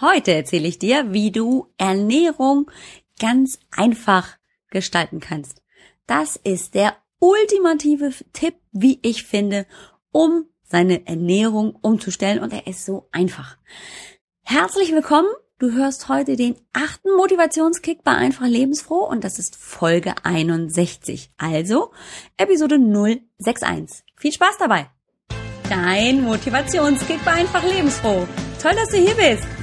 Heute erzähle ich dir, wie du Ernährung ganz einfach gestalten kannst. Das ist der ultimative Tipp, wie ich finde, um seine Ernährung umzustellen und er ist so einfach. Herzlich willkommen. Du hörst heute den achten Motivationskick bei Einfach Lebensfroh und das ist Folge 61. Also Episode 061. Viel Spaß dabei. Dein Motivationskick bei Einfach Lebensfroh. Toll, dass du hier bist.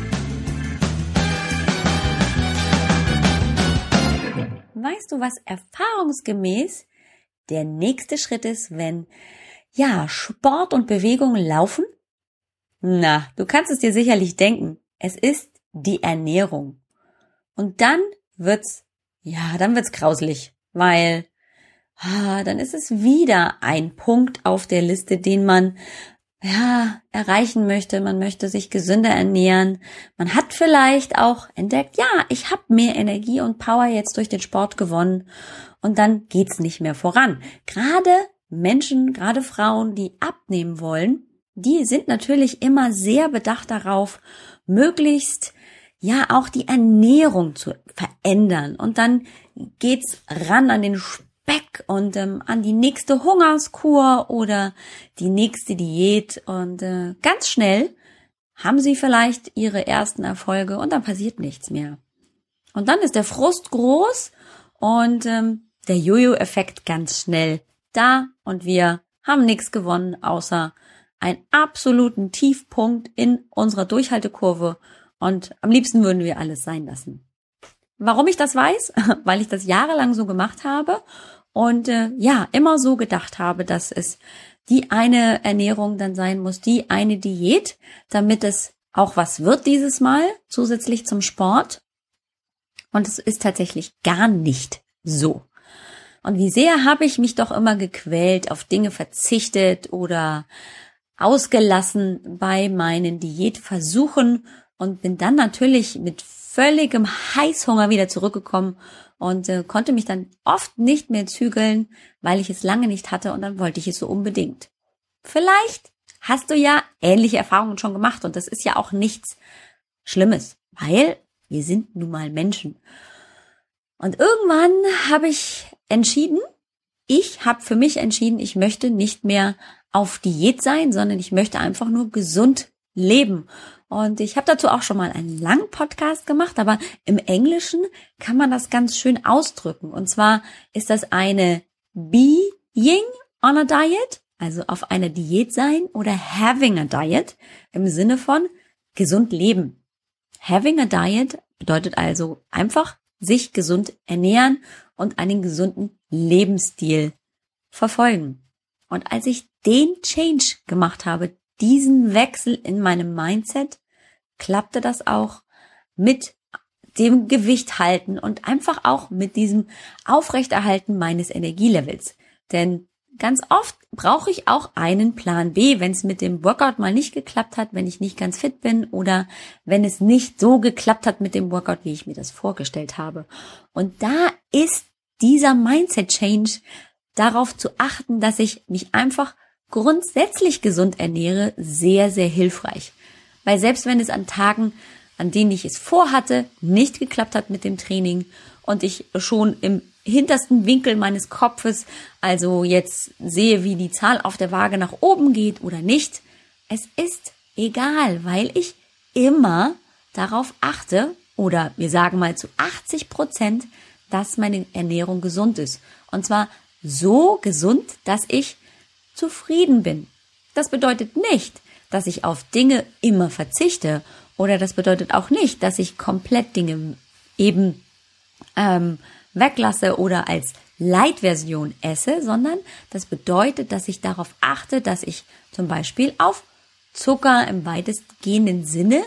Weißt du, was erfahrungsgemäß der nächste Schritt ist, wenn ja, Sport und Bewegung laufen? Na, du kannst es dir sicherlich denken. Es ist die Ernährung. Und dann wird's, ja, dann wird's grauslich, weil ah, dann ist es wieder ein Punkt auf der Liste, den man ja, erreichen möchte, man möchte sich gesünder ernähren. Man hat vielleicht auch entdeckt, ja, ich habe mehr Energie und Power jetzt durch den Sport gewonnen und dann geht's nicht mehr voran. Gerade Menschen, gerade Frauen, die abnehmen wollen, die sind natürlich immer sehr bedacht darauf, möglichst ja auch die Ernährung zu verändern und dann geht's ran an den Speck und ähm, an die nächste Hungerskur oder die nächste Diät und äh, ganz schnell haben sie vielleicht ihre ersten Erfolge und dann passiert nichts mehr. Und dann ist der Frust groß und ähm, der Jojo-Effekt ganz schnell da und wir haben nichts gewonnen, außer einen absoluten Tiefpunkt in unserer Durchhaltekurve und am liebsten würden wir alles sein lassen. Warum ich das weiß? Weil ich das jahrelang so gemacht habe und äh, ja, immer so gedacht habe, dass es die eine Ernährung dann sein muss, die eine Diät, damit es auch was wird dieses Mal, zusätzlich zum Sport. Und es ist tatsächlich gar nicht so. Und wie sehr habe ich mich doch immer gequält, auf Dinge verzichtet oder ausgelassen bei meinen Diätversuchen und bin dann natürlich mit völligem Heißhunger wieder zurückgekommen und äh, konnte mich dann oft nicht mehr zügeln, weil ich es lange nicht hatte und dann wollte ich es so unbedingt. Vielleicht hast du ja ähnliche Erfahrungen schon gemacht und das ist ja auch nichts Schlimmes, weil wir sind nun mal Menschen. Und irgendwann habe ich entschieden, ich habe für mich entschieden, ich möchte nicht mehr auf Diät sein, sondern ich möchte einfach nur gesund leben. Und ich habe dazu auch schon mal einen langen Podcast gemacht, aber im Englischen kann man das ganz schön ausdrücken. Und zwar ist das eine being on a diet, also auf einer Diät sein oder having a diet im Sinne von gesund leben. Having a diet bedeutet also einfach sich gesund ernähren und einen gesunden Lebensstil verfolgen. Und als ich den Change gemacht habe, diesen Wechsel in meinem Mindset, klappte das auch mit dem Gewicht halten und einfach auch mit diesem Aufrechterhalten meines Energielevels. Denn ganz oft brauche ich auch einen Plan B, wenn es mit dem Workout mal nicht geklappt hat, wenn ich nicht ganz fit bin oder wenn es nicht so geklappt hat mit dem Workout, wie ich mir das vorgestellt habe. Und da ist dieser Mindset Change darauf zu achten, dass ich mich einfach grundsätzlich gesund ernähre, sehr, sehr hilfreich. Weil selbst wenn es an Tagen, an denen ich es vorhatte, nicht geklappt hat mit dem Training und ich schon im hintersten Winkel meines Kopfes, also jetzt sehe, wie die Zahl auf der Waage nach oben geht oder nicht, es ist egal, weil ich immer darauf achte, oder wir sagen mal zu 80 Prozent, dass meine Ernährung gesund ist. Und zwar so gesund, dass ich zufrieden bin. Das bedeutet nicht, dass ich auf Dinge immer verzichte oder das bedeutet auch nicht, dass ich komplett Dinge eben ähm, weglasse oder als Light-Version esse, sondern das bedeutet, dass ich darauf achte, dass ich zum Beispiel auf Zucker im weitestgehenden Sinne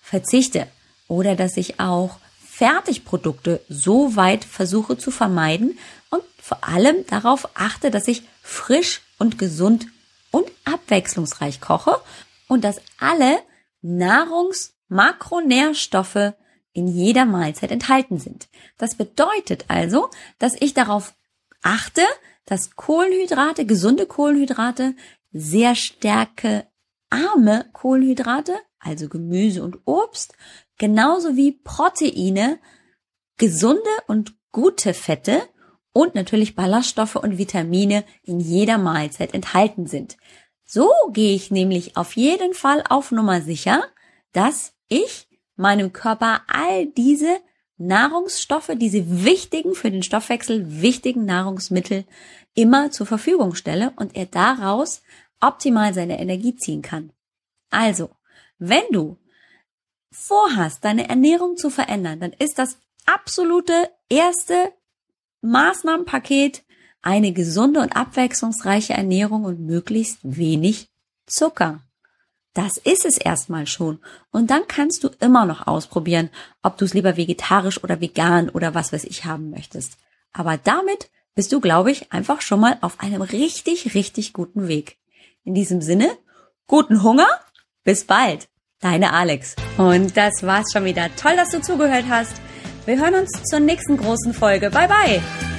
verzichte oder dass ich auch Fertigprodukte so weit versuche zu vermeiden und vor allem darauf achte, dass ich frisch und gesund und abwechslungsreich koche und dass alle Nahrungsmakronährstoffe in jeder Mahlzeit enthalten sind. Das bedeutet also, dass ich darauf achte, dass Kohlenhydrate, gesunde Kohlenhydrate, sehr stärke arme Kohlenhydrate, also Gemüse und Obst, genauso wie Proteine, gesunde und gute Fette und natürlich Ballaststoffe und Vitamine in jeder Mahlzeit enthalten sind. So gehe ich nämlich auf jeden Fall auf Nummer sicher, dass ich meinem Körper all diese Nahrungsstoffe, diese wichtigen, für den Stoffwechsel wichtigen Nahrungsmittel immer zur Verfügung stelle und er daraus optimal seine Energie ziehen kann. Also, wenn du vorhast, deine Ernährung zu verändern, dann ist das absolute erste Maßnahmenpaket eine gesunde und abwechslungsreiche Ernährung und möglichst wenig Zucker. Das ist es erstmal schon. Und dann kannst du immer noch ausprobieren, ob du es lieber vegetarisch oder vegan oder was weiß ich haben möchtest. Aber damit bist du, glaube ich, einfach schon mal auf einem richtig, richtig guten Weg. In diesem Sinne, guten Hunger, bis bald. Deine Alex. Und das war's schon wieder. Toll, dass du zugehört hast. Wir hören uns zur nächsten großen Folge. Bye bye.